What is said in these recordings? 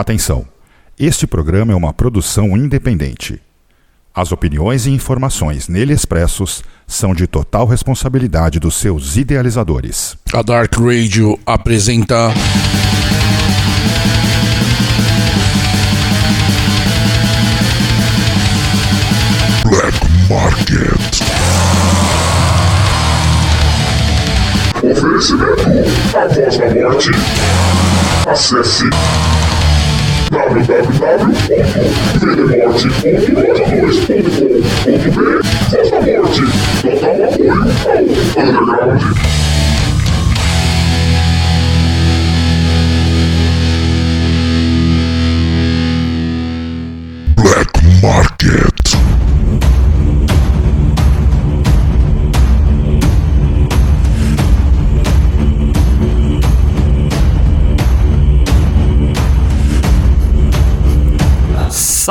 Atenção! Este programa é uma produção independente. As opiniões e informações nele expressos são de total responsabilidade dos seus idealizadores. A Dark Radio apresenta. Black Market. Oferecimento A Voz da Morte. Acesse www.vendemorte.lojadores.com.br Voz da Morte. Total apoio ao Underground. Black Market.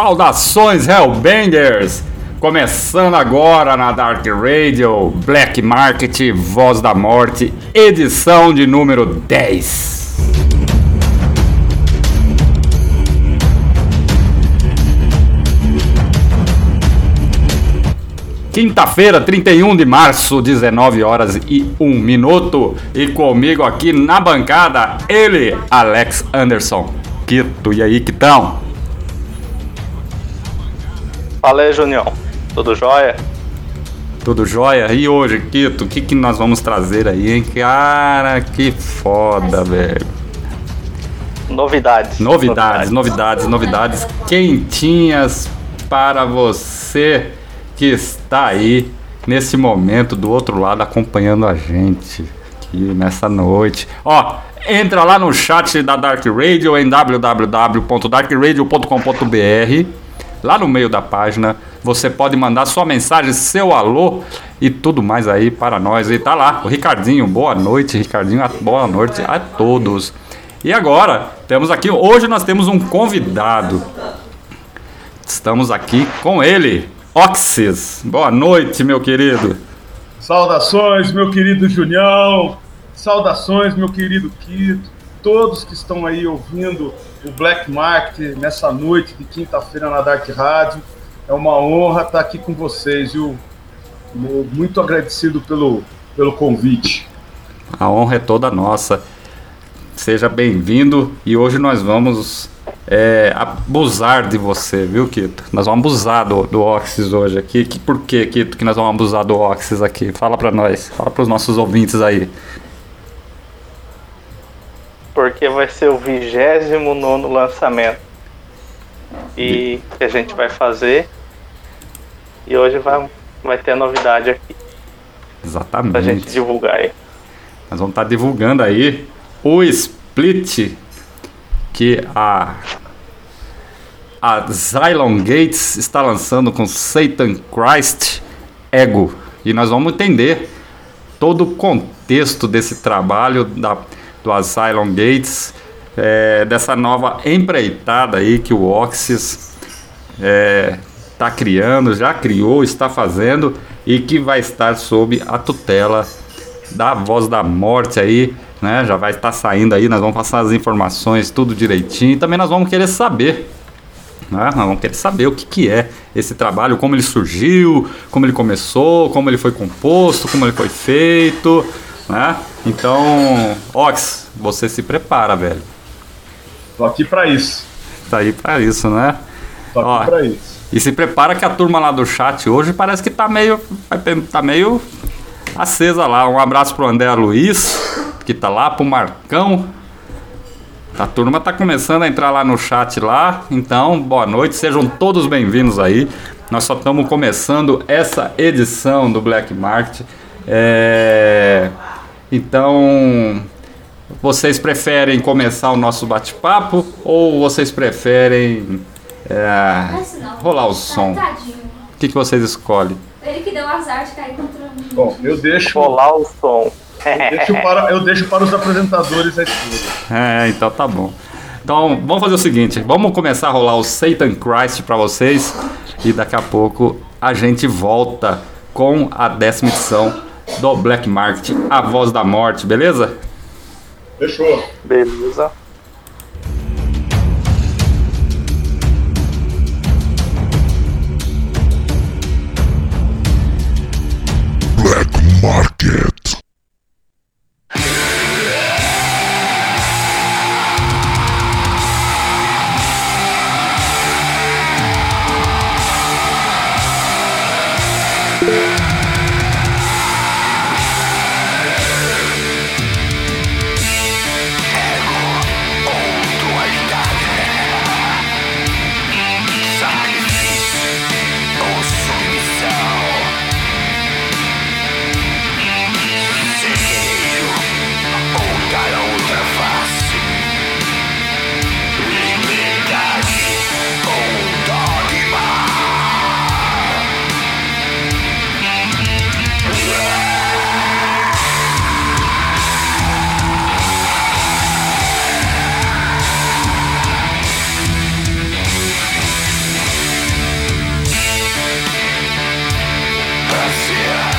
Saudações Hellbangers! Começando agora na Dark Radio, Black Market, Voz da Morte, edição de número 10. Quinta-feira, 31 de março, 19 horas e 1 minuto. E comigo aqui na bancada, ele, Alex Anderson. Quito, e aí, Quitão? Fala aí, Junião. Tudo jóia? Tudo jóia? E hoje, Quito, o que, que nós vamos trazer aí, hein? Cara, que foda, velho. Novidades. Novidades, novidades, novidades quentinhas para você que está aí nesse momento do outro lado acompanhando a gente aqui nessa noite. Ó, entra lá no chat da Dark Radio em www.darkradio.com.br. Lá no meio da página você pode mandar sua mensagem, seu alô e tudo mais aí para nós. E tá lá, o Ricardinho, boa noite, Ricardinho, boa noite a todos. E agora, temos aqui, hoje nós temos um convidado. Estamos aqui com ele, Oxys. Boa noite, meu querido. Saudações, meu querido Junião. Saudações, meu querido Quito. Todos que estão aí ouvindo o Black Market nessa noite de quinta-feira na Dark Rádio. É uma honra estar aqui com vocês, viu? Muito agradecido pelo, pelo convite. A honra é toda nossa. Seja bem-vindo e hoje nós vamos é, abusar de você, viu, Kito? Nós vamos abusar do, do Oxys hoje aqui. Que, por que, Kito, que nós vamos abusar do Oxys aqui? Fala pra nós, fala pros nossos ouvintes aí. Porque vai ser o 29 lançamento. E que a gente vai fazer. E hoje vai, vai ter a novidade aqui. Exatamente. Pra gente divulgar aí. Nós vamos estar divulgando aí o split que a a Zylon Gates está lançando com Satan Christ Ego. E nós vamos entender todo o contexto desse trabalho da, do Asylum Gates, é, dessa nova empreitada aí que o Oxys está criando, já criou, está fazendo e que vai estar sob a tutela da Voz da Morte aí, né? Já vai estar saindo aí, nós vamos passar as informações tudo direitinho. E também nós vamos querer saber? Nós vamos querer saber o que, que é esse trabalho, como ele surgiu, como ele começou, como ele foi composto, como ele foi feito, né? Então, Ox, você se prepara, velho. Tô aqui para isso. Tá aí pra isso, né? Tô aqui Ó, para isso. E se prepara que a turma lá do chat hoje parece que tá meio. tá meio acesa lá. Um abraço pro André Luiz, que tá lá, pro Marcão. A turma tá começando a entrar lá no chat lá. Então, boa noite, sejam todos bem-vindos aí. Nós só estamos começando essa edição do Black Market. É, Então, vocês preferem começar o nosso bate-papo ou vocês preferem é, rolar o som? Tadinho. O que, que vocês escolhem? Ele que deu azar de cair contra mim. Bom, eu deixo, Rolar o som. eu deixo, para, eu deixo para os apresentadores a escolha. É, então tá bom. Então, vamos fazer o seguinte, vamos começar a rolar o Satan Christ para vocês e daqui a pouco a gente volta com a décima edição do Black Market, a voz da morte, beleza? Fechou. Beleza. Black Market. Yeah.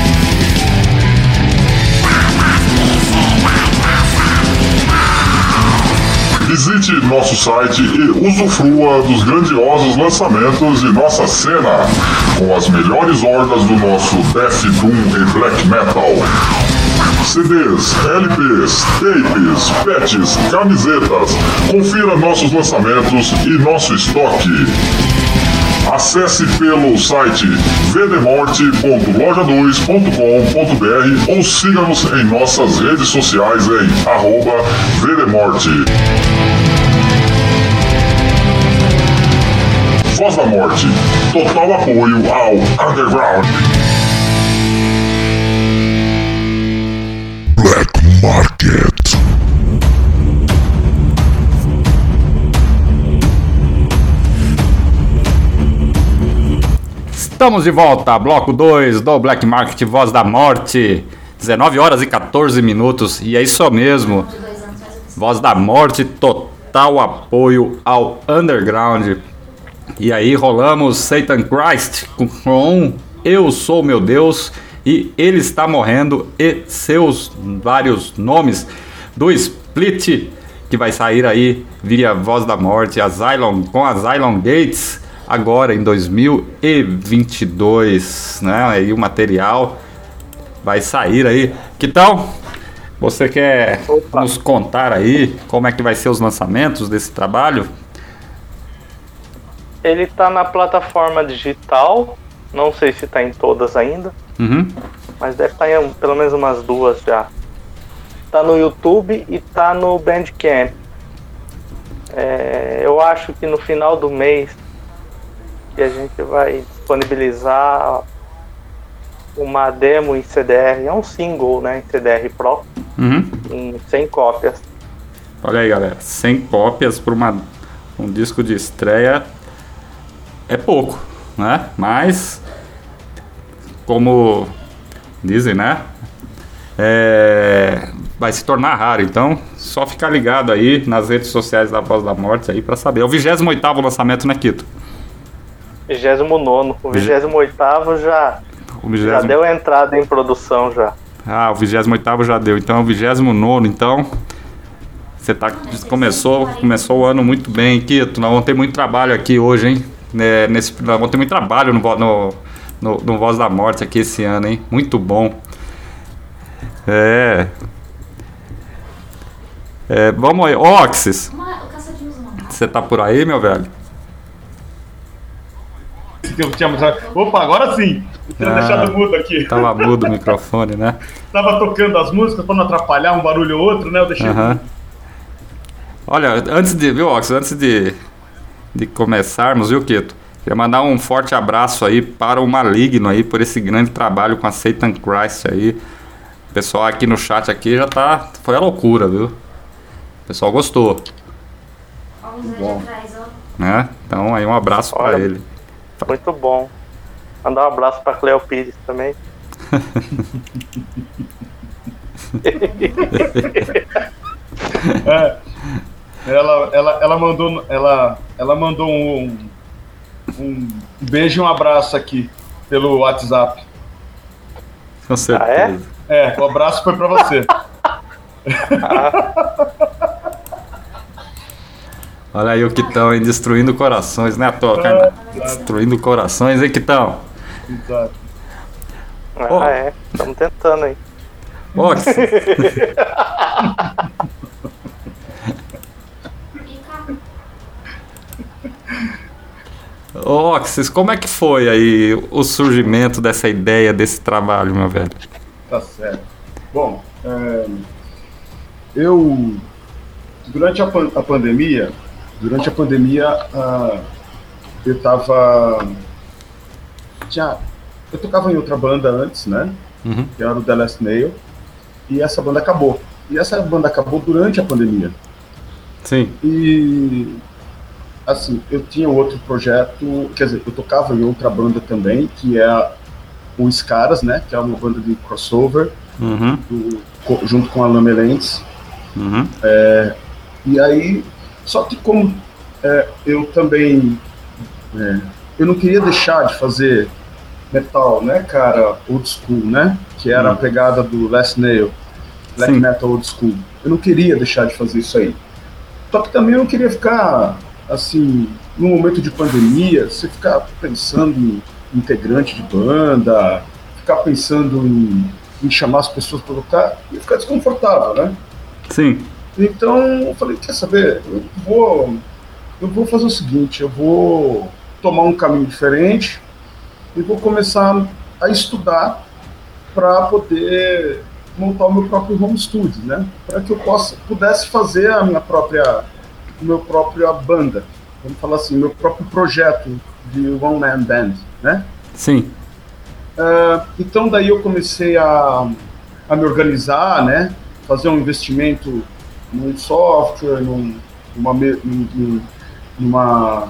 Visite nosso site e usufrua dos grandiosos lançamentos de nossa cena, com as melhores hordas do nosso Death Doom e Black Metal. CDs, LPs, tapes, patches, camisetas. Confira nossos lançamentos e nosso estoque. Acesse pelo site vdemorte.loja2.com.br ou siga-nos em nossas redes sociais em arroba vdemorte. Voz da Morte. Total apoio ao Underground. Black Market. Estamos de volta, bloco 2 do Black Market Voz da Morte. 19 horas e 14 minutos, e é isso mesmo. Voz da Morte, total apoio ao underground. E aí rolamos Satan Christ com Eu Sou Meu Deus e Ele Está Morrendo e seus vários nomes do Split que vai sair aí via Voz da Morte, a Zylon, com a Zylon Gates agora em 2022, né? Aí o material vai sair aí. Que tal? Você quer Opa. nos contar aí como é que vai ser os lançamentos desse trabalho? Ele tá na plataforma digital, não sei se tá em todas ainda, Uhum. mas deve estar em um- pelo menos umas duas já. Tá no YouTube e tá no Bandcamp. É, eu acho que no final do mês que a gente vai disponibilizar uma demo em CDR, é um single, né, em CDR Pro, Uhum. em 100 cópias. Olha aí, galera. 100 cópias para um disco de estreia é pouco, né? Mas como dizem, né? É, vai se tornar raro, então só ficar ligado aí nas redes sociais da Voz da Morte aí para saber. É o 28º lançamento, né, Quito? 29 o 28 já, O já 20 deu entrada em produção já. Ah, o 28 já deu. Então, é o 29 então. Você tá, começou, começou o ano muito bem, Quito. Nós vamos ter muito trabalho aqui hoje, hein? Né, nesse, nós vamos ter muito trabalho no, no, no, no Voz da Morte aqui esse ano, hein? Muito bom. É. É, vamos aí. Oxys, Uma, o caçadinho usa uma você tá por aí, meu velho? Que eu tinha mostrado. Opa, agora sim! Eu tinha Ah. deixado mudo aqui. Tava mudo o microfone, né? Tava tocando as músicas pra não atrapalhar um barulho ou outro, né? Eu deixei. Olha, antes de, viu, Ox, antes de, de começarmos, viu, Quito? Queria mandar um forte abraço aí para o Maligno aí por esse grande trabalho com a Satan Christ aí. O pessoal aqui no chat aqui já tá. Foi a loucura, viu? O pessoal gostou, Alguns anos atrás, ó. né? Então aí um abraço para Olha. ele. Muito bom. Mandar um abraço pra Cleo Pires também. É. Ela, ela, ela mandou, ela, ela mandou um, um beijo e um abraço aqui pelo WhatsApp. Com certeza. É, o abraço foi pra você. Olha aí o Quitão, hein? Destruindo corações, né, Toca? É, Destruindo corações, hein, Quitão? Exato. Ah, Ó. é. Estamos tentando aí. Cá, Oxys, como é que foi aí o surgimento dessa ideia, desse trabalho, meu velho? Tá certo. Bom, é, eu durante a, pan- a pandemia, durante a pandemia, ah, eu tava tinha, eu tocava em outra banda antes, né? Uhum. Que era o The Last Nail, e essa banda acabou. E essa banda acabou durante a pandemia. Sim. E assim, eu tinha outro projeto, quer dizer, eu tocava em outra banda também, que é o Scaras, né? Que é uma banda de crossover, Uhum. do- junto com a Lamelentes. Uhum. E aí, só que como é, eu também é, eu não queria deixar de fazer metal, né, cara, old school, né? Que era a pegada do Last Nail, black Sim. metal old school. Eu não queria deixar de fazer isso aí. Só que também eu não queria ficar assim, no momento de pandemia, você ficar pensando em integrante de banda, ficar pensando em, em chamar as pessoas para tocar, ia ficar desconfortável, né? Sim. Então eu falei, quer saber? Eu vou, eu vou fazer o seguinte, eu vou tomar um caminho diferente e vou começar a estudar para poder montar o meu próprio home studio, né? Para que eu possa pudesse fazer a minha própria, meu própria banda, vamos falar assim, meu próprio projeto de one man band, né? Sim. Ah, então daí eu comecei a, a me organizar, né? Fazer um investimento num software, num, numa, num- num- numa,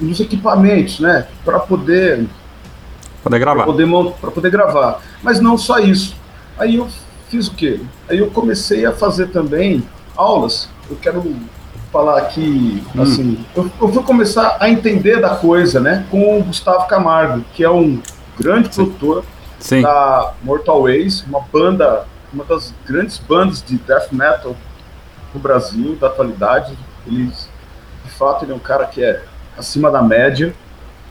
nos equipamentos, né? Para poder Poder para gravar. poder, mon- pra poder gravar. Mas não só isso. Aí eu fiz o quê? Aí eu comecei a fazer também aulas. Eu quero falar aqui, assim, eu, eu fui começar a entender da coisa, né, com o Gustavo Camargo, que é um grande produtor Sim. da Mortal Ways, uma banda, uma das grandes bandas de death metal do Brasil, da atualidade. Ele, de fato, ele é um cara que é acima da média,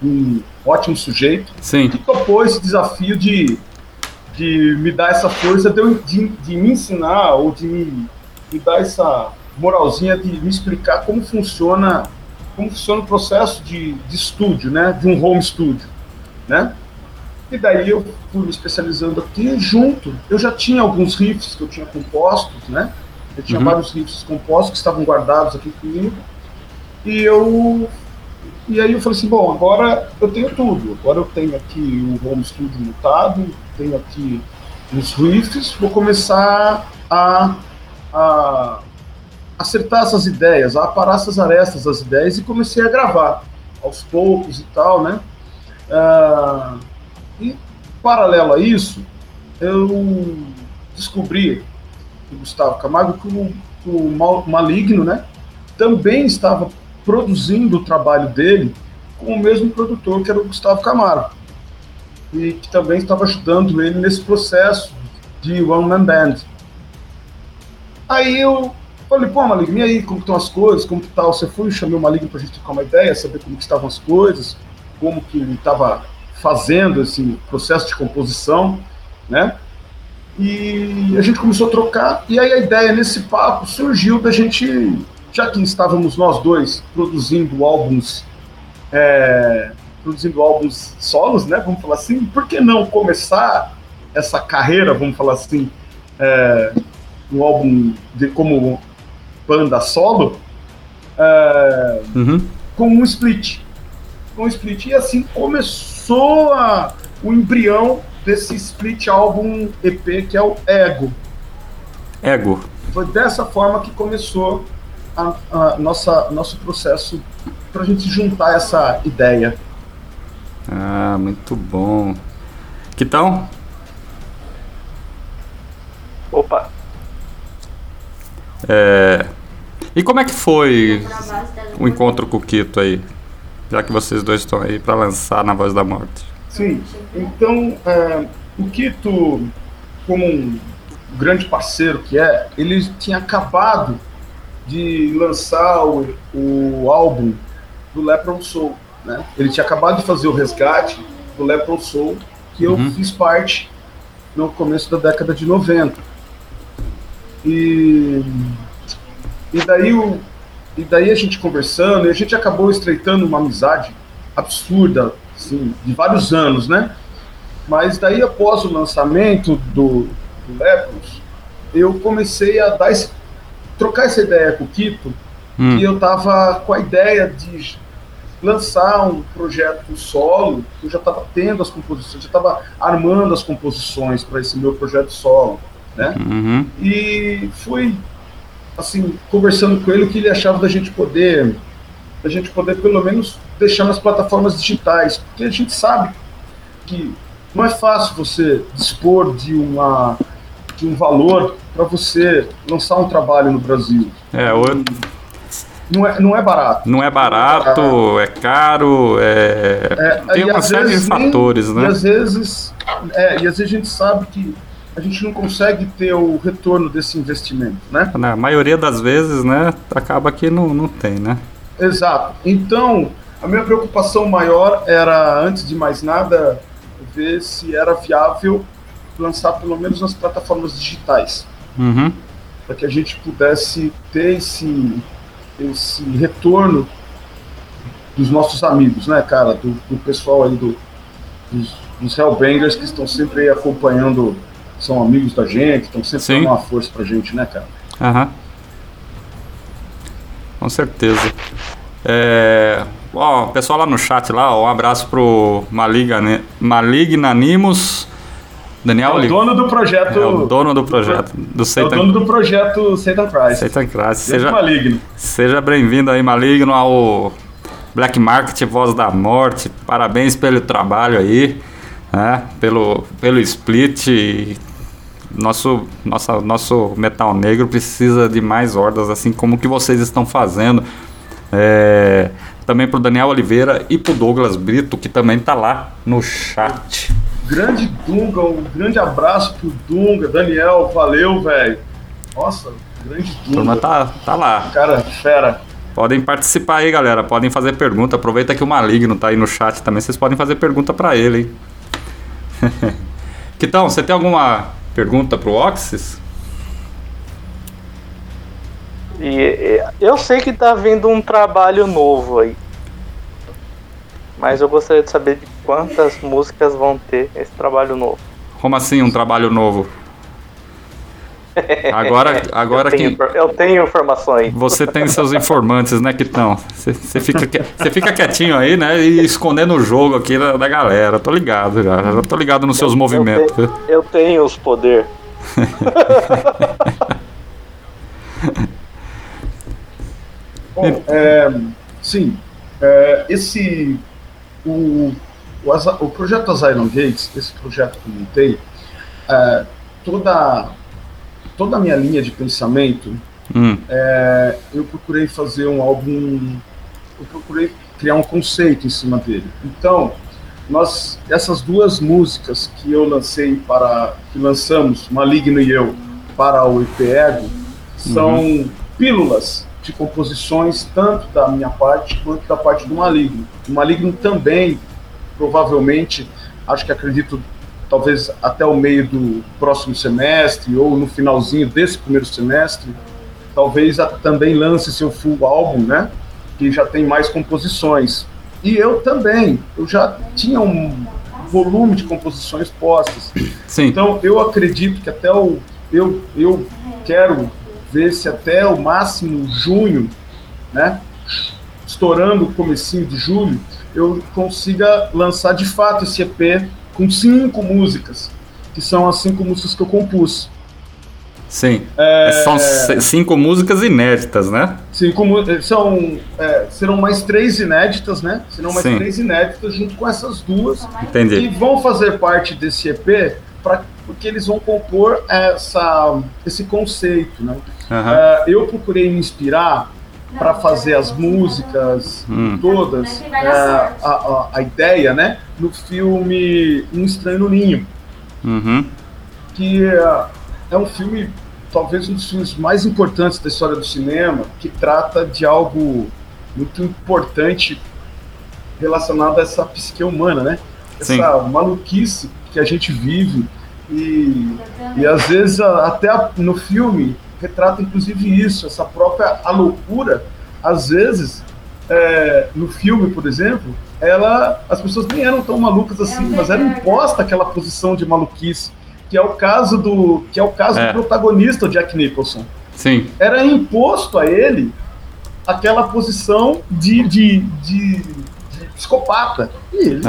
um ótimo sujeito Sim. que topou esse desafio de, de me dar essa força, de, de, de me ensinar ou de me, me dar essa moralzinha de me explicar como funciona como funciona o processo de, de estúdio, né, de um home studio, né? E daí eu fui me especializando aqui junto. Eu já tinha alguns riffs que eu tinha compostos, né? Eu tinha Uhum. vários riffs compostos que estavam guardados aqui comigo. E eu e aí eu falei assim, bom, agora eu tenho tudo. Agora eu tenho aqui o home studio montado, tenho aqui os riffs, vou começar a, a acertar essas ideias, a aparar essas arestas das ideias e comecei a gravar aos poucos e tal, né? Ah, e paralelo a isso, eu descobri do Gustavo Camargo que o, o Mal- Maligno, né, também estava produzindo o trabalho dele com o mesmo produtor que era o Gustavo Camargo e que também estava ajudando ele nesse processo de One Man Band. Aí eu falei, pô, Maligno, e aí, como estão as coisas, como que tal? Você foi, chamei o Maligno pra gente trocar uma ideia, saber como estavam as coisas, como que ele estava fazendo esse processo de composição, né? E a gente começou a trocar, e aí a ideia nesse papo surgiu da gente, já que estávamos nós dois produzindo álbuns, é, produzindo álbuns solos, né? Vamos falar assim, por que não começar essa carreira, vamos falar assim, é, um álbum de, como banda solo, é, Uhum. com um split. Com um split. E assim começou a, o embrião desse split álbum EP que é o Ego. Ego. Foi dessa forma que começou a, a nossa nosso processo para a gente juntar essa ideia. Ah, muito bom. Que tal? Opa, É... E como é que foi o encontro com o Kito aí? Já que vocês dois estão aí pra lançar na Voz da Morte. Sim. Então, é, o Kito, como um grande parceiro que é, ele tinha acabado de lançar o, o álbum do Leprechaun Soul. Né? Ele tinha acabado de fazer o resgate do Leprechaun Soul, que eu Uhum. fiz parte no começo da década de 90. E, e, daí, o, e daí a gente conversando, e a gente acabou estreitando uma amizade absurda, assim, de vários anos, né? Mas daí, após o lançamento do, do Lepros, eu comecei a dar esse, trocar essa ideia com o Kito, Hum. e eu tava com a ideia de lançar um projeto solo, eu já estava tendo as composições, já estava armando as composições para esse meu projeto solo, né? Uhum. E fui assim, conversando com ele, o que ele achava da gente poder, da gente poder pelo menos deixar nas plataformas digitais, porque a gente sabe que não é fácil você dispor de uma de um valor para você lançar um trabalho no Brasil. É, o- Não é, não é barato. não é barato, é caro, é, É, tem e uma série de vezes nem- fatores, E né? às vezes, é, e às vezes a gente sabe que a gente não consegue ter o retorno desse investimento, né? Na maioria das vezes, né, acaba que não, não tem, né? Exato. Então, a minha preocupação maior era, antes de mais nada, ver se era viável lançar pelo menos nas plataformas digitais, Uhum. para que a gente pudesse ter esse, esse retorno dos nossos amigos, né, cara? Do, do pessoal aí do, dos, dos Hellbangers que estão sempre aí acompanhando, são amigos da gente, estão sempre Sim. dando uma força pra gente, né, cara? Aham. Com certeza. É, ó, o pessoal lá no chat lá, um abraço pro Maligna, Malignanimos. Daniel É o dono do projeto. é o dono do projeto, do é o dono do projeto Satan Christ. Satan Christ. Seja Seja, maligno. seja bem-vindo aí, Maligno, ao Black Market Voz da Morte. Parabéns pelo trabalho aí, né? Pelo, pelo split. Nosso, nossa, nosso metal negro precisa de mais hordas, assim como o que vocês estão fazendo. É, também pro Daniel Oliveira e pro Douglas Brito, que também tá lá no chat. Grande Dunga, um grande abraço pro Dunga. Daniel, valeu, velho. Nossa, grande A turma Dunga. tá, tá lá. Cara, fera. Podem participar aí, galera. Podem fazer pergunta. Aproveita que o Maligno tá aí no chat também. Vocês podem fazer pergunta pra ele, hein? Quitão, você tem alguma pergunta pro Oxys? E, eu sei que tá vindo um trabalho novo aí. Mas eu gostaria de saber de quantas músicas vão ter esse trabalho novo. Como assim um trabalho novo? Agora, agora eu, tenho, quem. infor- eu tenho informações. Você tem seus informantes, né, Quitão? Você você fica, que- você fica quietinho aí, né? E escondendo o jogo aqui da, da galera. Tô ligado já. Já tô ligado nos seus movimentos. Eu tenho, eu tenho os poderes. Bom, é, sim, é, esse o, o, o projeto Asylum Gates, esse projeto que eu montei, é, toda toda a minha linha de pensamento, Hum, é, eu procurei fazer um álbum, eu procurei criar um conceito em cima dele. Então, nós essas duas músicas que eu lancei para que lançamos, Maligno e eu, para o EP Ego, são pílulas de composições tanto da minha parte quanto da parte do Maligno. O Maligno também, provavelmente, acho que acredito, talvez até o meio do próximo semestre ou no finalzinho desse primeiro semestre, talvez a- também lance seu full álbum, né? Que já tem mais composições. E eu também, eu já tinha um volume de composições postas. sim. Então eu acredito que até o eu eu quero ver se até o máximo junho, né, estourando o comecinho de julho, eu consiga lançar de fato esse EP com cinco músicas, que são as cinco músicas que eu compus. Sim. São c- cinco músicas inéditas, né? Cinco mu- são é, serão mais três inéditas, né? Serão mais Sim. três inéditas junto com essas duas que Entendi. vão fazer parte desse EP pra, porque eles vão compor essa, esse conceito, né? É, eu procurei me inspirar para fazer as músicas Hum. todas, é, a, a, a ideia, né? No filme Um Estranho no Ninho, Uhum. que é, é um filme, talvez um dos filmes mais importantes da história do cinema, que trata de algo muito importante relacionado a essa psique humana, né? Essa Sim. maluquice que a gente vive e, e às vezes até no filme retrata inclusive isso, essa própria a loucura, às vezes é, no filme, por exemplo, ela, as pessoas nem eram tão malucas assim, mas era imposta aquela posição de maluquice, que é o caso do que é o caso É. do protagonista, Jack Nicholson. Sim. Era imposto a ele aquela posição de, de, de, de psicopata. E ele,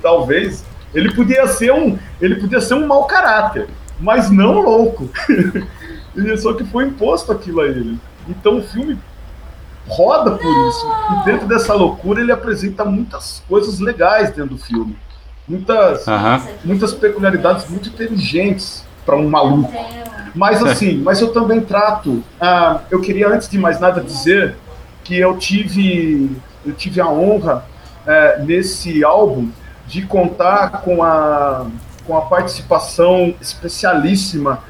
talvez, ele podia ser um, ele podia ser um mau caráter, mas não louco. E só que foi imposto aquilo a ele. Então o filme roda por isso. E dentro dessa loucura ele apresenta muitas coisas legais dentro do filme. Muitas, muitas peculiaridades muito inteligentes para um maluco. Mas assim, mas eu também trato. ah, eu queria antes de mais nada dizer que eu tive, eu tive a honra eh, nesse álbum de contar com a, com a participação especialíssima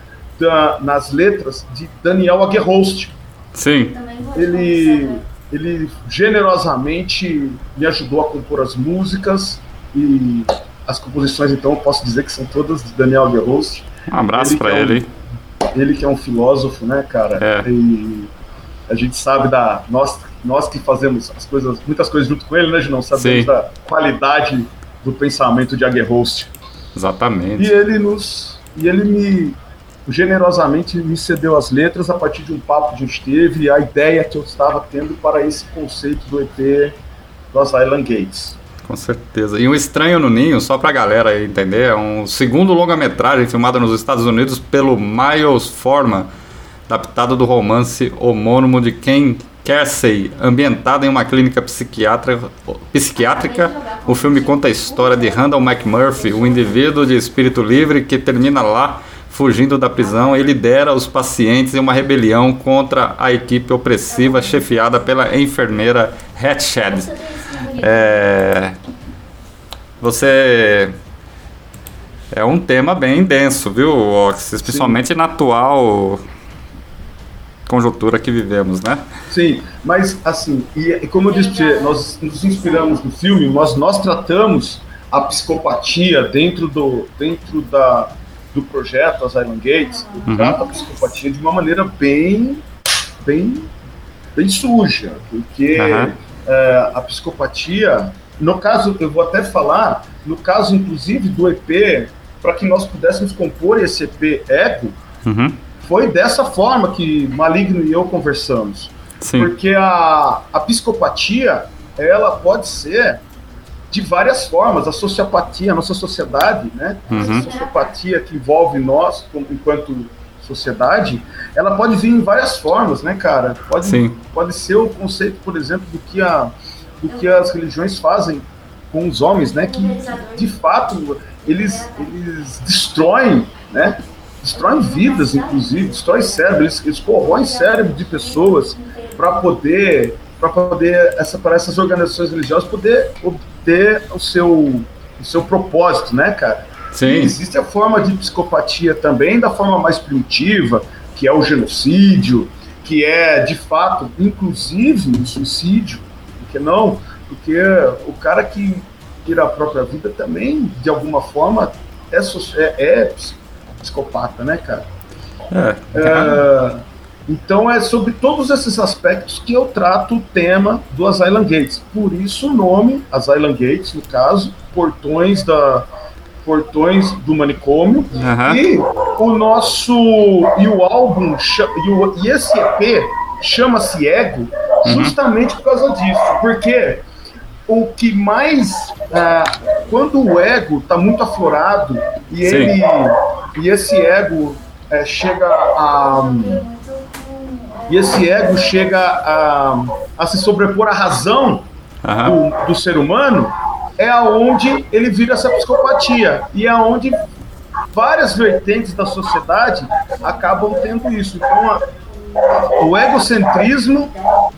da- nas letras de Daniel Aguerhost. Sim. Ele, ele generosamente me ajudou a compor as músicas e as composições, então, eu posso dizer que são todas de Daniel Aguerhost Um abraço Ele pra é um- ele. ele que é um filósofo, né, cara? É. E a gente sabe da nós nós que fazemos as coisas, muitas coisas junto com ele, né, Junão? Sabemos Sim. da qualidade do pensamento de Aguerhost. E Exatamente. ele nos e ele me generosamente me cedeu as letras a partir de um papo que a gente teve e a ideia que eu estava tendo para esse conceito do EP das Island Gates. Com certeza. E um Estranho no Ninho, só pra galera aí entender, é um segundo longa-metragem filmado nos Estados Unidos pelo Miles Forman, adaptado do romance homônimo de Ken Casey, ambientado em uma clínica psiquiátrica. psiquiátrica. O filme conta a história de Randall McMurphy, um indivíduo de espírito livre que termina lá fugindo da prisão e lidera os pacientes em uma rebelião contra a equipe opressiva chefiada pela enfermeira Hatched. É, você é um tema bem denso, viu, Ox? Especialmente na atual conjuntura que vivemos, né? Sim, mas assim, e como eu disse pra você, nós nos inspiramos no filme, mas nós tratamos a psicopatia dentro do, dentro da, do projeto As Island Gates, Uhum. trata a psicopatia de uma maneira bem, bem, bem suja, porque Aham. é, a psicopatia, no caso, eu vou até falar, no caso inclusive do EP, para que nós pudéssemos compor esse EP Ego, Uhum. foi dessa forma que Maligno e eu conversamos. Sim. Porque a, a psicopatia, ela pode ser de várias formas. A sociopatia, a nossa sociedade, né? Uhum. A sociopatia que envolve nós, como- enquanto sociedade, ela pode vir em várias formas, né, cara? Pode, Sim. pode ser o conceito, por exemplo, do que, a, do que as religiões fazem com os homens, né? Que, de fato, eles, eles destroem, né? Destroem vidas, inclusive, destroem cérebro, eles, eles corroem cérebro de pessoas para poder, para poder essa, para essas organizações religiosas poder obter o seu, o seu propósito, né, cara? E Sim. existe a forma de psicopatia também, da forma mais primitiva, que é o genocídio, que é, de fato, inclusive o suicídio, porque não? Porque o cara que tira a própria vida também, de alguma forma, é, é, é ps- psicopata, né, cara? É. É, então é sobre todos esses aspectos que eu trato o tema do As Island Gates. Por isso o nome, As Island Gates, no caso, portões da portões do manicômio Aham. e o nosso e o álbum e, o- e esse EP chama-se Ego justamente por causa disso, porque o que mais ah, quando o ego está muito aflorado e Sim. ele e esse ego eh, chega a e esse ego chega a, a se sobrepor à razão Aham. do, do ser humano, é aonde ele vira essa psicopatia e é aonde várias vertentes da sociedade acabam tendo isso. Então, a- o egocentrismo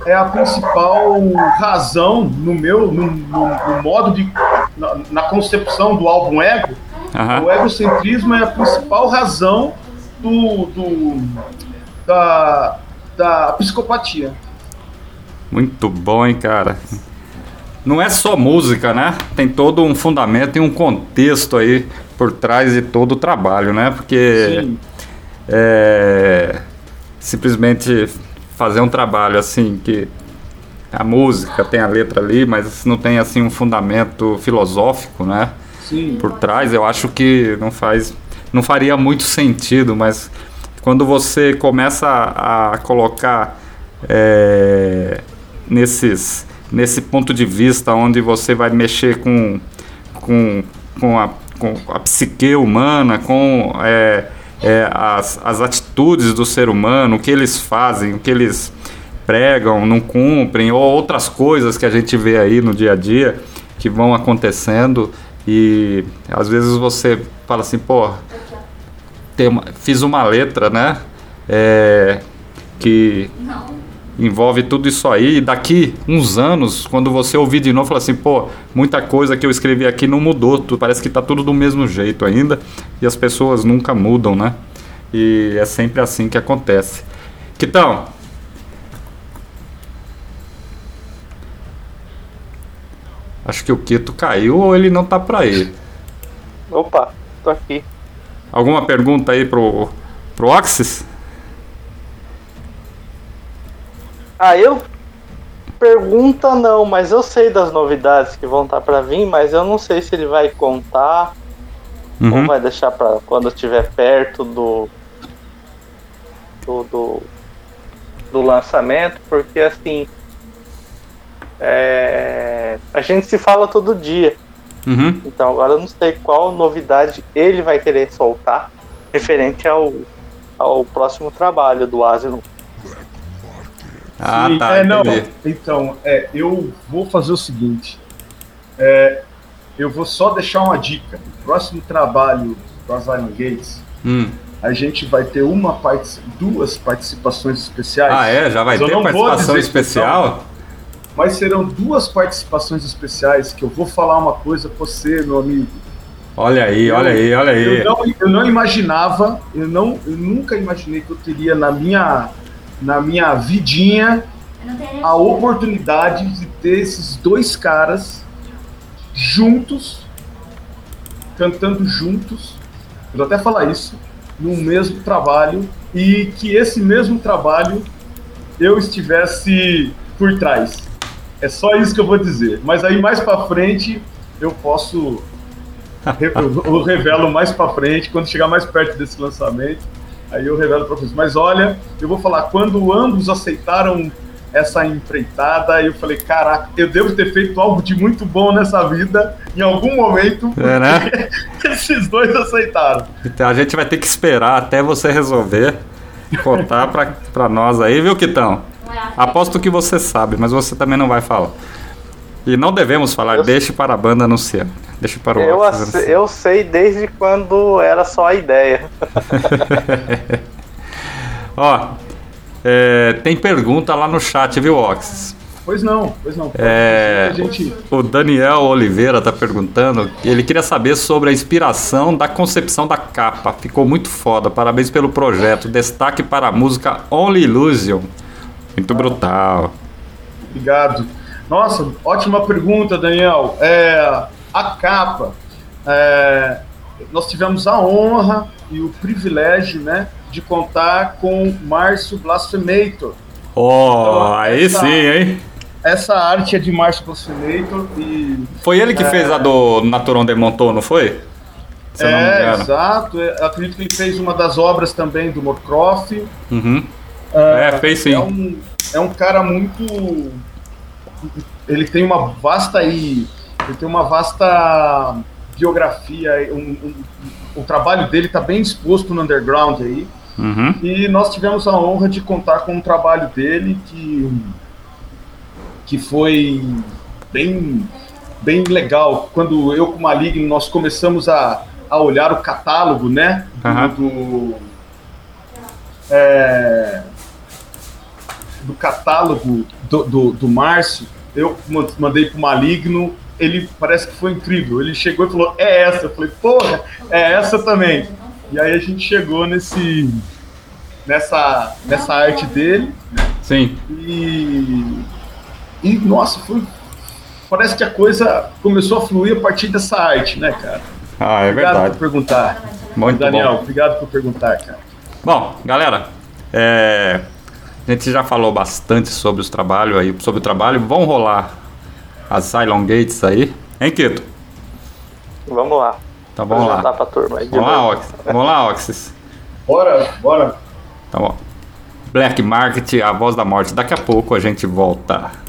é a principal razão no meu, no, no- no modo de, na, na concepção do álbum Ego, Aham. o egocentrismo é a principal razão do, do- da, da psicopatia. Muito bom, hein, cara. Não é só música, né? Tem todo um fundamento e um contexto aí por trás de todo o trabalho, né? Porque é, simplesmente fazer um trabalho assim que a música tem a letra ali, mas não tem assim um fundamento filosófico, né? Sim. por trás, eu acho que não faz, não faria muito sentido, mas quando você começa a, a colocar é, nesses, nesse ponto de vista onde você vai mexer com, com, com, a, com a psique humana, com é, é, as, as atitudes do ser humano, o que eles fazem, o que eles pregam, não cumprem, ou outras coisas que a gente vê aí no dia a dia que vão acontecendo. E às vezes você fala assim, pô, uma- fiz uma letra, né? É, que Não. envolve tudo isso aí. E daqui uns anos, quando você ouvir de novo, fala assim, pô, muita coisa que eu escrevi aqui não mudou. Parece que tá tudo do mesmo jeito ainda. E as pessoas nunca mudam, né? E é sempre assim que acontece. Quitão. Acho que o Quito caiu ou ele não tá por aí. Opa, tô aqui. Alguma pergunta aí pro, pro Oxys? Ah, eu pergunta não, mas eu sei das novidades que vão estar pra vir, mas eu não sei se ele vai contar ou Uhum. vai deixar pra quando estiver perto do do, do do lançamento, porque assim é, a gente se fala todo dia. Uhum. Então agora eu não sei qual novidade ele vai querer soltar referente ao, ao próximo trabalho do Asylum. Ah, Sim, tá. é, não, então, é, eu vou fazer o seguinte. é, eu vou só deixar uma dica. O próximo trabalho do Asylum Gates, Hum. a gente vai ter uma partici- duas participações especiais. Ah, é? Já vai ter participação especial? Mas serão duas participações especiais que eu vou falar uma coisa pra você, meu amigo. Olha aí, olha aí, olha aí. Eu não, eu não imaginava, eu, não, eu nunca imaginei que eu teria na minha, na minha vidinha Eu a oportunidade de ter esses dois caras juntos, cantando juntos, eu vou até falar isso, no mesmo trabalho, e que esse mesmo trabalho eu estivesse por trás. É só isso que eu vou dizer. Mas aí mais pra frente eu posso. Eu revelo mais pra frente, quando chegar mais perto desse lançamento, aí eu revelo pra vocês. Mas olha, eu vou falar, quando ambos aceitaram essa empreitada, eu falei, caraca, eu devo ter feito algo de muito bom nessa vida em algum momento, É, né? esses dois aceitaram. Então a gente vai ter que esperar até você resolver contar pra nós aí, viu, Quitão? Aposto que você sabe, mas você também não vai falar. E não devemos falar, Eu- deixe para a banda anunciar. Deixe para o Eu, anunciar. eu sei desde quando era só a ideia. Ó, é, tem pergunta lá no chat, viu, Oxys? Pois não, pois não. É. Gente, O Daniel Oliveira tá perguntando. Ele queria saber sobre a inspiração da concepção da capa. Ficou muito foda. Parabéns pelo projeto. Destaque para a música Only Illusion. Muito brutal. Obrigado. Nossa, ótima pergunta, Daniel. É, a capa. é, nós tivemos a honra e o privilégio, né, de contar com Márcio Blasphemator. Oh, aí essa- sim, hein? Essa arte é de Márcio Blasphemator e Foi ele que fez a do Naturon de Montou, não foi? Se eu é, exato. é, acredito que ele fez uma das obras também do Morcroft. Uhum. É, fez sim. É um, é um cara muito. Ele tem uma vasta aí. Ele tem uma vasta biografia. Um, um- o trabalho dele está bem exposto no underground aí. Uhum. E nós tivemos a honra de contar com um trabalho dele que, que foi bem, bem legal. Quando eu com o Maligno nós começamos a, a olhar o catálogo, né? Do, Aham. do, é, do catálogo do, do, do Márcio, eu ma- mandei pro Maligno, ele parece que foi incrível. Ele chegou e falou, é essa. Eu falei, porra, é essa também. E aí a gente chegou nesse nessa nessa arte dele Sim. e e nossa, foi parece que a coisa começou a fluir a partir dessa arte, né, cara? Ah, é Obrigado verdade. por perguntar. Muito Daniel, bom. obrigado por perguntar, cara. Bom, galera, é, a gente já falou bastante sobre os trabalhos aí, sobre o trabalho. Vão rolar as Cylon Gates aí, hein, Quito? Vamos lá. Então vamos lá. pra turma aí de Vamos lá. Oxys. Vamos lá, Oxys. Bora, bora. Tá bom. Black Market, a voz da morte. Daqui a pouco a gente volta.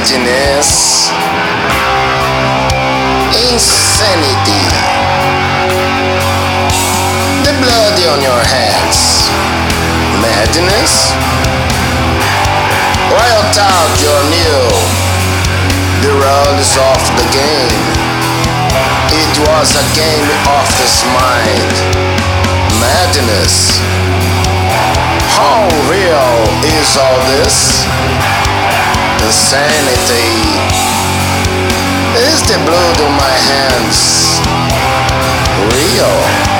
Madness, insanity, the blood on your hands, madness. Wild out you're new, the is off the game. It was a game of his mind, madness. How real is all this? Insanity. Is the blood on my hands real?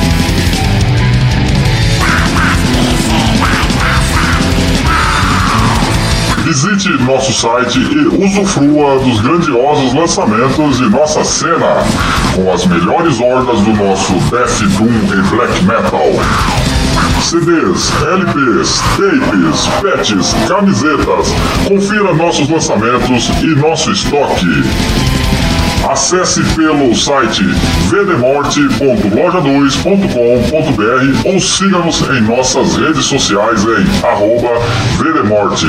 Visite nosso site e usufrua dos grandiosos lançamentos de nossa cena, com as melhores hordas do nosso Death Doom e Black Metal. CDs, LPs, tapes, patches, camisetas. Confira nossos lançamentos e nosso estoque. Acesse pelo site vdemorte.loja2.com.br ou siga-nos em nossas redes sociais em arroba vdemorte.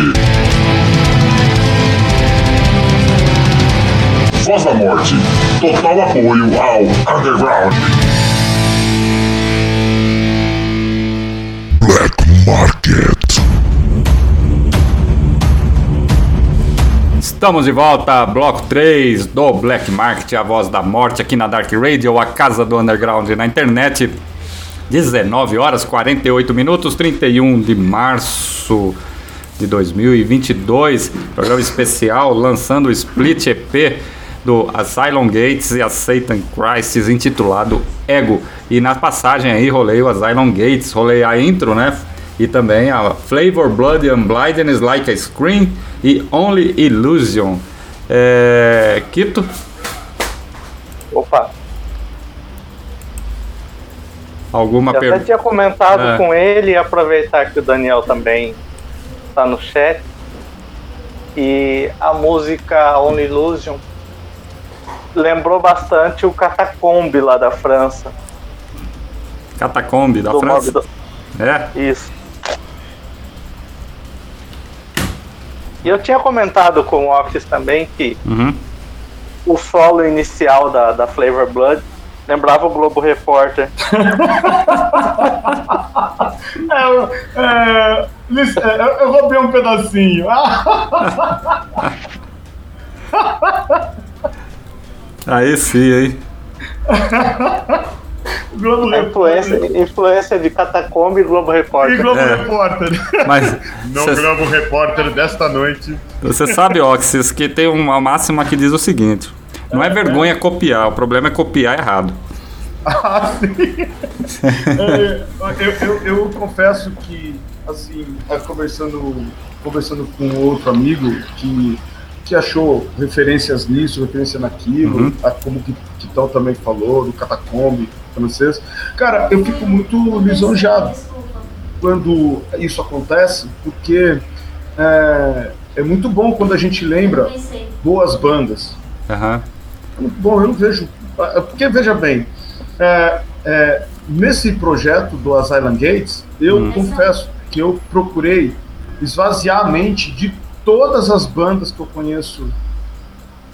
Voz da Morte. Total apoio ao Underground. Estamos de volta, bloco 3 do Black Market, a voz da morte aqui na Dark Radio, a casa do underground na internet. 19 horas 48 minutos, 31 de março de 2022. Programa especial lançando o Split EP do Asylum Gates e a Satan Crisis intitulado Ego. E na passagem aí rolei o Asylum Gates, rolei a intro, né? E também a Flavor Blood and Blindness Like a Scream e Only Illusion. É... Quito? Opa, Alguma eu até pergunta? tinha comentado É. com ele e aproveitar que o Daniel também está no chat. E a música Only Illusion lembrou bastante o Catacombe lá da França. Catacombe da do França? Mob- É? Isso. E eu tinha comentado com o Office também que Uhum. o solo inicial da, da Flavor Blood lembrava o Globo Repórter. É, eu- é, é, eu, eu roubei um pedacinho. Aí sim, hein? Globo A influência, Repórter. influência de Catacombe e Globo E Repórter. Globo É. Repórter. Mas No cê- Globo Repórter desta noite. você sabe, Oxys, que tem uma máxima que diz o seguinte: não é vergonha copiar, o problema é copiar errado. Ah, sim. É, eu, eu, eu confesso que, assim, é, conversando, conversando com outro amigo que, que achou referências nisso, referência naquilo, a- como que Kitão também falou, do catacombe francês. Cara, eu fico muito lisonjeado quando isso acontece, porque é, é muito bom quando a gente lembra boas bandas. Aham. É muito bom, eu não vejo. Porque, veja bem, é, é, nesse projeto do Asylum Gates, eu confesso que eu procurei esvaziar a mente de todas as bandas que eu conheço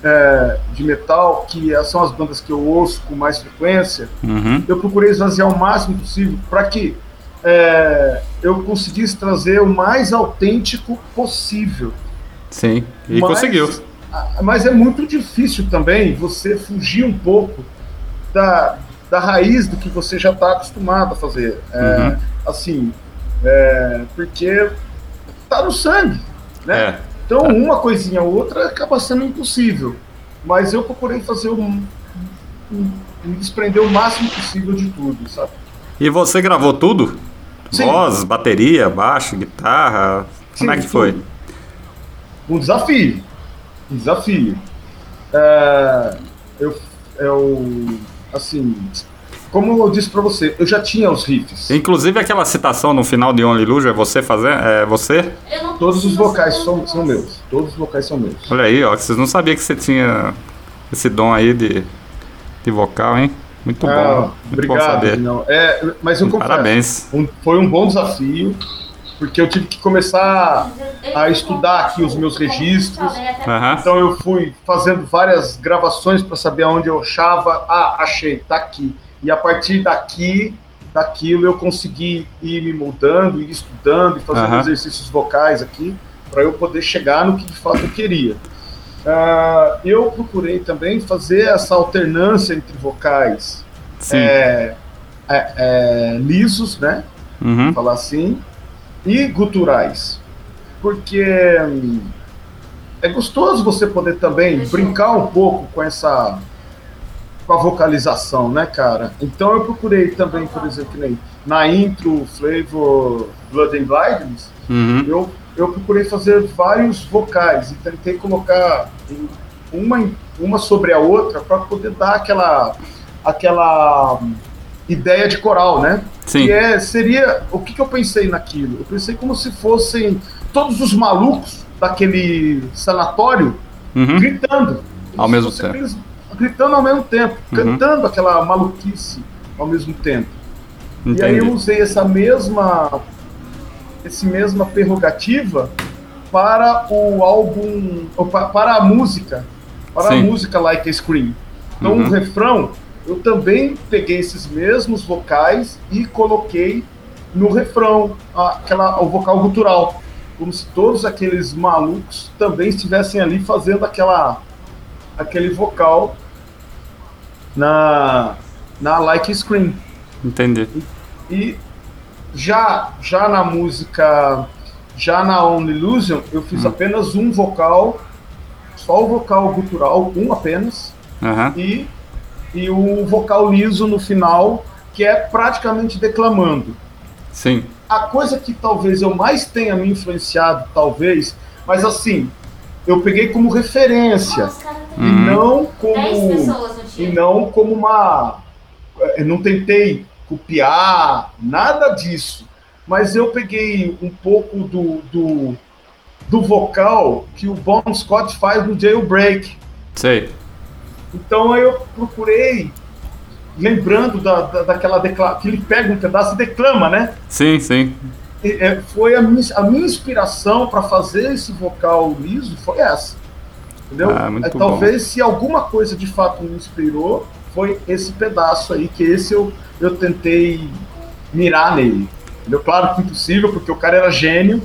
é, de metal, que são as bandas que eu ouço com mais frequência. Uhum. Eu procurei esvaziar o máximo possível para que é, eu conseguisse trazer o mais autêntico possível. Sim. E Mas- conseguiu. Mas é muito difícil também você fugir um pouco da, da raiz do que você já está acostumado a fazer. É, Uhum. Assim, É, porque tá no sangue, né? É. Então, uma coisinha ou outra acaba sendo impossível. Mas eu procurei fazer um, um, me desprender o máximo possível de tudo, sabe? E você gravou tudo? Sim. Voz, bateria, baixo, guitarra? Como é Sim, que foi? tudo. Um desafio. Um desafio. É, eu, eu, assim, como eu disse pra você, eu já tinha os riffs. Inclusive aquela citação no final de Only Illusion é você fazer? É você? Todos os vocais são, são meus. Todos os vocais são meus. Olha aí, ó. Vocês não sabiam que você tinha esse dom aí de, de vocal, hein? Muito bom. Ah, Muito bom obrigado. saber. Não, é, mas eu confesso, Parabéns. um- foi um bom desafio, porque eu tive que começar a estudar aqui os meus registros. Aham. Então eu fui fazendo várias gravações para saber aonde eu achava. Ah, achei, tá aqui. E a partir daqui, daquilo, eu consegui ir me moldando, ir estudando e fazendo Aham. exercícios vocais aqui, para eu poder chegar no que de fato eu queria. Ah, eu procurei também fazer essa alternância entre vocais é, é, é, lisos, né? Uhum. falar assim, e guturais. Porque hum, é gostoso você poder também brincar um pouco com essa com a vocalização, né, cara? Então eu procurei também, por exemplo, nem na intro Flavor Blood and Blindness, Uhum. eu, eu procurei fazer vários vocais e tentei colocar uma, uma sobre a outra para poder dar aquela aquela hum, ideia de coral, né? Sim. Que é, seria. O que, que eu pensei naquilo? Eu pensei como se fossem todos os malucos daquele sanatório Uhum. gritando. Ao mesmo tempo. aqueles- gritando ao mesmo tempo, Uhum. cantando aquela maluquice ao mesmo tempo. E aí eu Entendi. usei essa mesma. Esse mesma prerrogativa para o álbum. Para a música. Para Sim. a música Like a Scream. Então Uhum. o refrão, eu também peguei esses mesmos vocais e coloquei no refrão aquela, o vocal gutural. Como se todos aqueles malucos também estivessem ali fazendo aquela, aquele vocal na, na Like a Scream. Entendi. E já, já na música, já na Only Illusion, eu fiz Hum. apenas um vocal, só o vocal gutural, um apenas, Aham. e, e o vocal liso no final, que é praticamente declamando. Sim. A coisa que talvez eu mais tenha me influenciado, talvez, mas assim, eu peguei como referência, Os caras e Uhum. não 10 como pessoas no e não como uma. Eu não tentei copiar, nada disso. Mas eu peguei um pouco do, do, do vocal que o Bon Scott faz no Jailbreak. Sei. Então aí eu procurei, lembrando da, da, daquela declaração, que ele pega um pedaço e declama, né? Sim, sim. E, é, foi a minha, a minha inspiração para fazer esse vocal liso foi essa. Entendeu? Ah, muito É, bom. talvez se alguma coisa de fato me inspirou, foi esse pedaço aí, que esse eu, eu tentei mirar nele. Entendeu? Claro que impossível, porque o cara era gênio,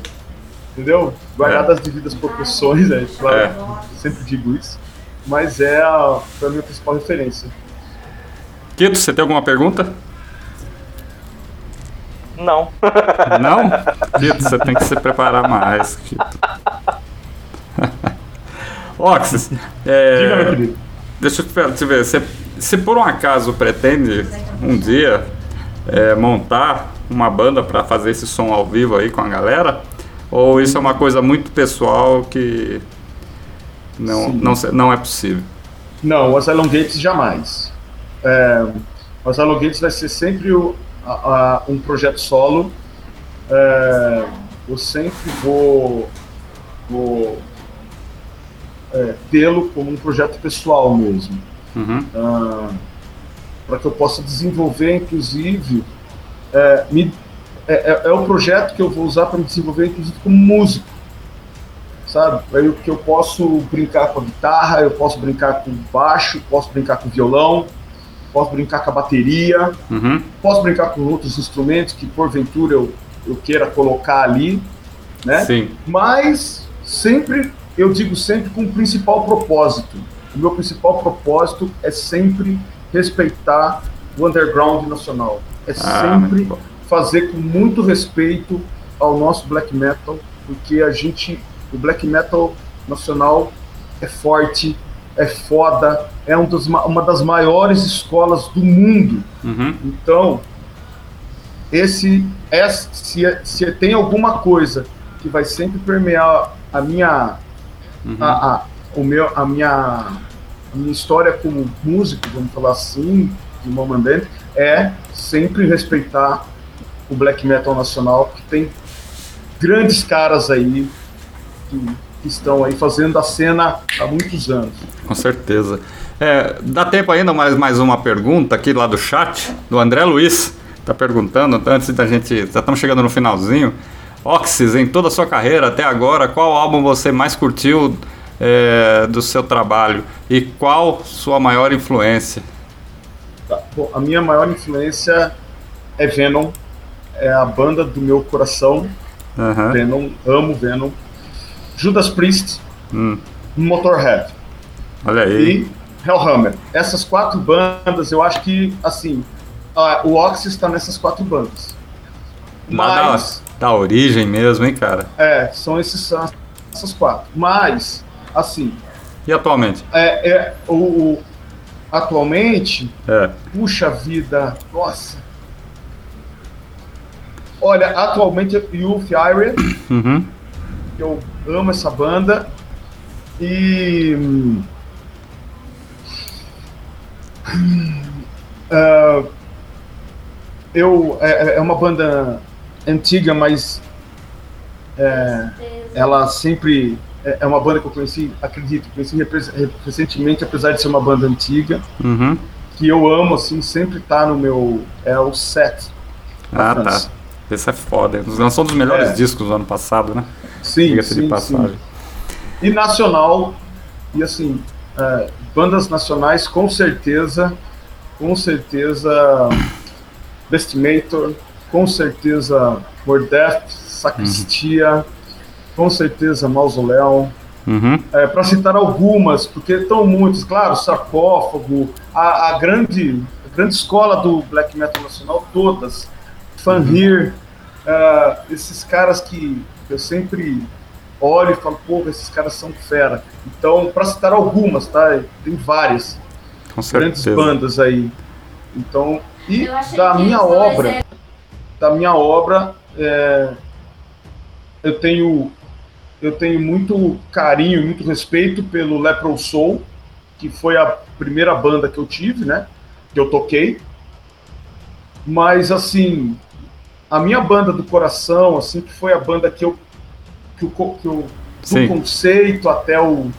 entendeu? Guardado É. as devidas proporções, é, claro, É. sempre digo isso. Mas é a, foi a minha principal referência. Quito, você tem alguma pergunta? Não. Não? Quito, você tem que se preparar mais, Quito. Oxys, é, Diga, meu querido. deixa eu te- ver, você, se por um acaso pretende um dia é, montar uma banda para fazer esse som ao vivo aí com a galera, ou isso é uma coisa muito pessoal que não, Sim. não, não é possível? Não, o Asylum Gates jamais. É, o Asylum Gates vai ser sempre o- a- a- um projeto solo. É, eu sempre vou, vou é, tê-lo como um projeto pessoal mesmo. Uhum. para que eu possa desenvolver, inclusive, é, me- é, é- é o projeto que eu vou usar para me desenvolver, inclusive, como músico, sabe? Aí que eu posso brincar com a guitarra, eu posso brincar com o baixo, posso brincar com o violão, posso brincar com a bateria, Uhum. posso brincar com outros instrumentos que, porventura, eu, eu queira colocar ali, né? Sim. mas sempre, eu digo sempre com o principal propósito. O meu principal propósito é sempre respeitar o underground nacional. É Ah, sempre fazer com muito respeito ao nosso black metal, porque a gente, o black metal nacional é forte, é foda, é um dos, uma das maiores escolas do mundo. Uhum. Então, esse é, se, se tem alguma coisa que vai sempre permear a minha, Uhum. a, a, o meu, a minha, a minha história como músico, vamos falar assim, de uma mandante, é sempre respeitar o black metal nacional, que tem grandes caras aí que, que estão aí fazendo a cena há muitos anos. Com certeza. É, dá tempo ainda mais, mais uma pergunta aqui lá do chat, do André Luiz. Tá perguntando, antes da gente. Já estamos chegando no finalzinho. Oxys, em toda a sua carreira até agora, qual álbum você mais curtiu é, do seu trabalho? E qual sua maior influência? Tá, bom, a minha maior influência é Venom, é a banda do meu coração. Aham. Venom, amo Venom. Judas Priest, Hum, Motorhead olha aí. e Hellhammer. Essas quatro bandas, eu acho que, assim, a- o Oxys está nessas quatro bandas. Mas, da, da origem mesmo, hein, cara? é, são esses, são essas quatro. Mas, assim, E atualmente? é, é, o, o- atualmente, É. puxa vida, nossa. Olha, atualmente é Youth Iron, Uhum. eu amo essa banda. E. ah, eu é, é uma banda antiga, mas é, ela sempre é é uma banda que eu conheci, acredito, conheci recentemente, apesar de ser uma banda antiga, Uhum. que eu amo assim, sempre tá no meu é o set. Ah, tá. Esse é foda. Lançou um dos melhores É. discos do ano passado, né? Sim, Diga-se de sim, passagem. sim. E nacional, e assim, é, bandas nacionais, com certeza, com certeza, Destimator, com certeza, Mordeth, Sacristia, com certeza, Mausoleum, Uhum. é, para citar algumas, porque estão muitos, claro, Sarcófago, a, a grande, a grande escola do black metal nacional, todas, Fanhir, é, esses caras que eu sempre olho e falo, pô, esses caras são fera. Então, para citar algumas, tá? Tem várias Com grandes certeza. bandas aí. Então, e da minha obra, da minha obra, é, eu tenho eu tenho muito carinho e muito respeito pelo Lepro Soul, que foi a primeira banda que eu tive, né? Que eu toquei. Mas assim, a minha banda do coração, assim, que foi a banda que eu que, o co- que eu do conceito até o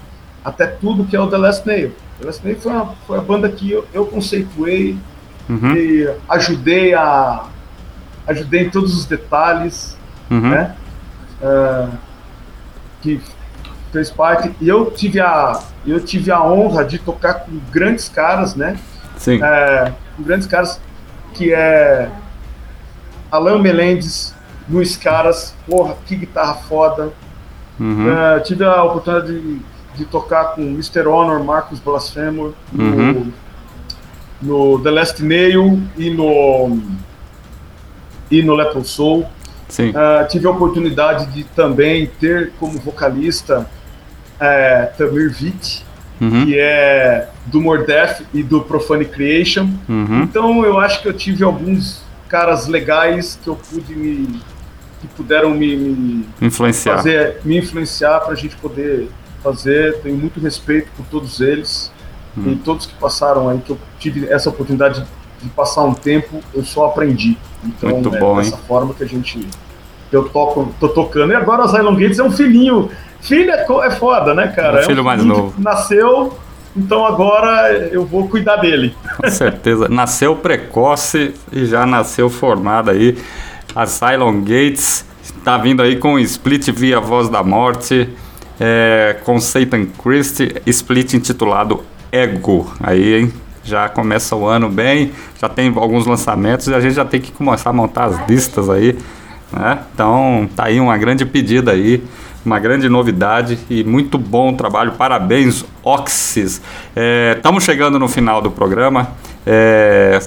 até tudo que é o The Last Nail. The Last Nail foi, uma, foi a banda que eu, eu conceituei, Uhum. e ajudei a ajudei em todos os detalhes, Uhum. né? Ah, que fez parte. E eu tive a eu tive a honra de tocar com grandes caras, né? Sim. É, com grandes caras que é Alan Melendez, Luiz Caras, porra, que guitarra foda. Uhum. É, tive a oportunidade de, de tocar com Mr. Honor, Marcos Blasphemor, no, Uhum. no The Last Nail e no e no Lepro Soul. Ah, tive a oportunidade de também ter como vocalista é, Tamir Vitt, Uhum. que é do Mordeth e do Profane Creation. Uhum. Então eu acho que eu tive alguns caras legais que eu pude me que puderam me, me Influenciar. fazer me influenciar para a gente poder fazer. Tenho muito respeito por todos eles Hum. e todos que passaram aí que eu tive essa oportunidade de passar um tempo, eu só aprendi. Então Muito é bom, dessa hein? forma que a gente que eu toco, tô tocando. E agora o Zylon Gates é um filhinho. Filho é, é foda, né, cara? É o filho mais filhinho novo. Nasceu, então agora eu vou cuidar dele. Com certeza. Nasceu precoce e já nasceu formada aí. A Cylon Gates está vindo aí com split via Voz da Morte, é, com Satan Christ, split intitulado Ego. Aí, hein? Já começa o ano bem, já tem alguns lançamentos e a gente já tem que começar a montar as listas aí. Né? Então, tá aí uma grande pedida aí, uma grande novidade e muito bom trabalho. Parabéns, Oxys. Estamos chegando no final do programa. É,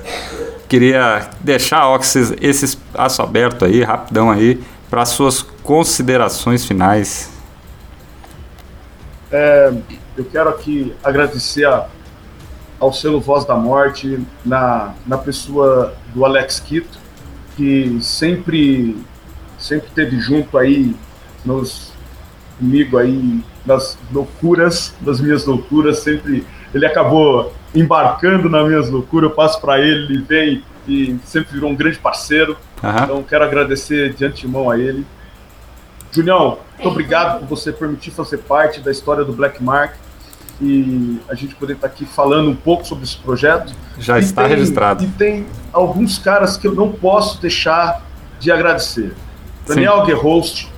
queria deixar Oxys esse espaço aberto aí, rapidão aí, para suas considerações finais. É, eu quero aqui agradecer a, ao selo Voz da Morte, na, na pessoa do Alex Quito, que sempre, sempre teve junto aí nos, comigo aí nas loucuras, nas minhas loucuras, sempre ele acabou embarcando nas minhas loucuras, eu passo para ele, ele vem e sempre virou um grande parceiro. Aham. Então quero agradecer de antemão a ele. Julião, muito obrigado por você permitir fazer parte da história do Black Mark e a gente poder estar aqui falando um pouco sobre esse projeto. Já E está tem- registrado. E tem alguns caras que eu não posso deixar de agradecer. Daniel Guerhost,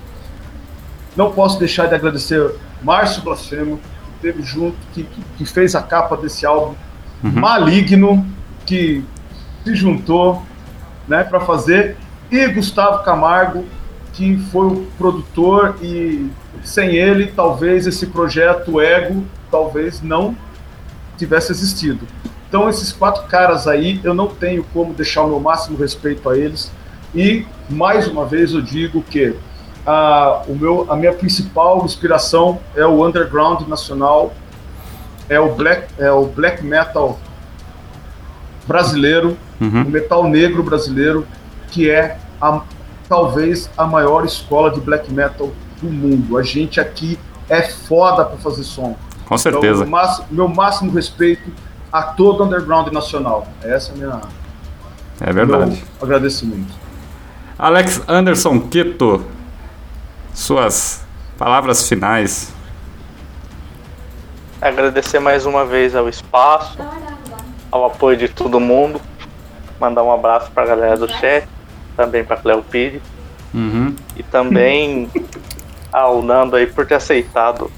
não posso deixar de agradecer Márcio Blasfemo, que esteve junto, que, que, que fez a capa desse álbum. Maligno, que se juntou né, para fazer. E Gustavo Camargo, que foi o produtor e sem ele, talvez esse projeto Ego talvez não tivesse existido. Então esses quatro caras aí, eu não tenho como deixar o meu máximo respeito a eles. E mais uma vez eu digo que a, o meu, a minha principal inspiração é o underground nacional, é o black, é o black metal brasileiro, Uhum. o metal negro brasileiro, que é a, talvez a maior escola de black metal do mundo. A gente aqui é foda para fazer som. Com certeza. Então, meu, máximo, meu máximo respeito a todo underground nacional. Essa é a minha É verdade. meu agradecimento. Alex Anderson Quito, suas palavras finais. Agradecer mais uma vez ao espaço, ao apoio de todo mundo. Mandar um abraço pra galera do chat, também pra Cleo Pires Uhum. e também ao Nando aí por ter aceitado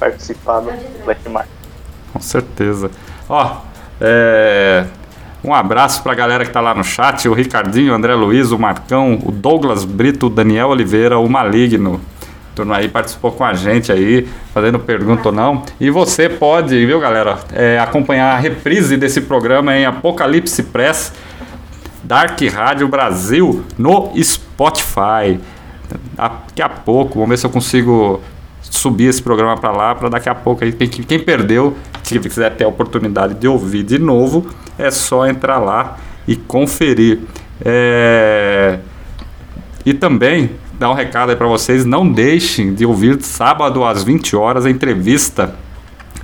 participar do Black Market. Com certeza. Ó, é, um abraço pra galera que tá lá no chat, o Ricardinho, o André Luiz, o Marcão, o Douglas Brito, o Daniel Oliveira, o Maligno. Turma aí participou com a gente aí, fazendo pergunta ou não. E você pode, viu galera, é, acompanhar a reprise desse programa em Apocalipse Press, Dark Rádio Brasil, no Spotify. Daqui a pouco, vamos ver se eu consigo subir esse programa para lá, para daqui a pouco aí, quem, perdeu, se quiser ter a oportunidade de ouvir de novo, é só entrar lá e conferir. É, E também dar um recado aí para vocês, não deixem de ouvir sábado às 20 horas a entrevista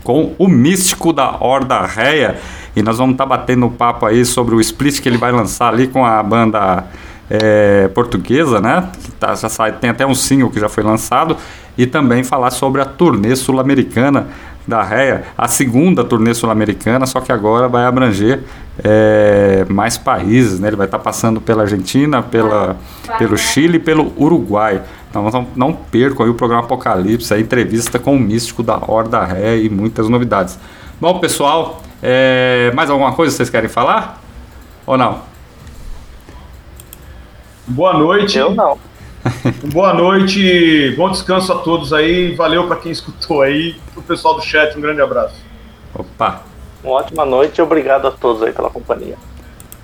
com o místico da Horda Réia. E nós vamos estar batendo um papo aí sobre o split que ele vai lançar ali com a banda é, portuguesa, né? Que tá, já sai, tem até um single que já foi lançado. E também falar sobre a turnê sul-americana da Réia, a segunda turnê sul-americana, só que agora vai abranger é, mais países, né? Ele vai estar passando pela Argentina, pela, pelo Chile e pelo Uruguai. Então não, não percam aí o programa Apocalipse, a entrevista com o místico da Horda Ré e muitas novidades. Bom, pessoal, é, mais alguma coisa que vocês querem falar? Ou não? Boa noite. Eu não. Boa noite, bom descanso a todos aí. Valeu para quem escutou aí. O pessoal do chat, um grande abraço. Opa! Uma ótima noite e obrigado a todos aí pela companhia.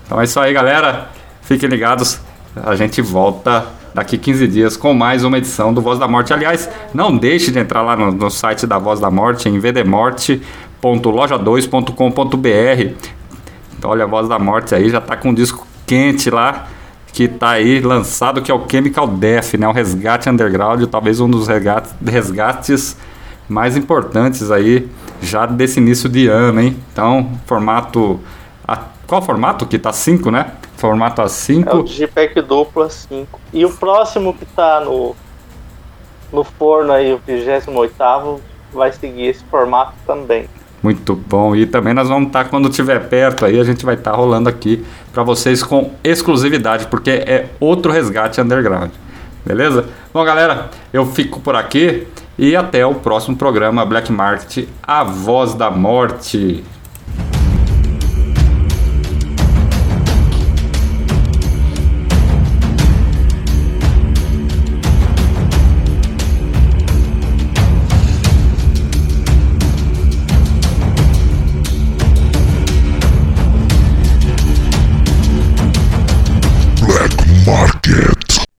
Então é isso aí, galera. Fiquem ligados. A gente volta daqui 15 dias com mais uma edição do Voz da Morte. Aliás, não deixe de entrar lá no, no site da Voz da Morte em vdmorte.loja2.com.br. Então, olha, a Voz da Morte aí já tá com um disco quente lá que tá aí lançado que é o Chemical Death, né? O resgate underground, talvez um dos resgates, mais importantes aí já desse início de ano, hein? Então, formato a- qual formato que tá 5, né? Formato É o A5. Digipack duplo a 5. E o próximo que tá no, no forno aí, o 28 vai seguir esse formato também. Muito bom. E também nós vamos estar quando estiver perto aí, a gente vai estar rolando aqui para vocês com exclusividade, porque é outro resgate underground. Beleza? Bom, galera, eu fico por aqui e até o próximo programa Black Market, A Voz da Morte.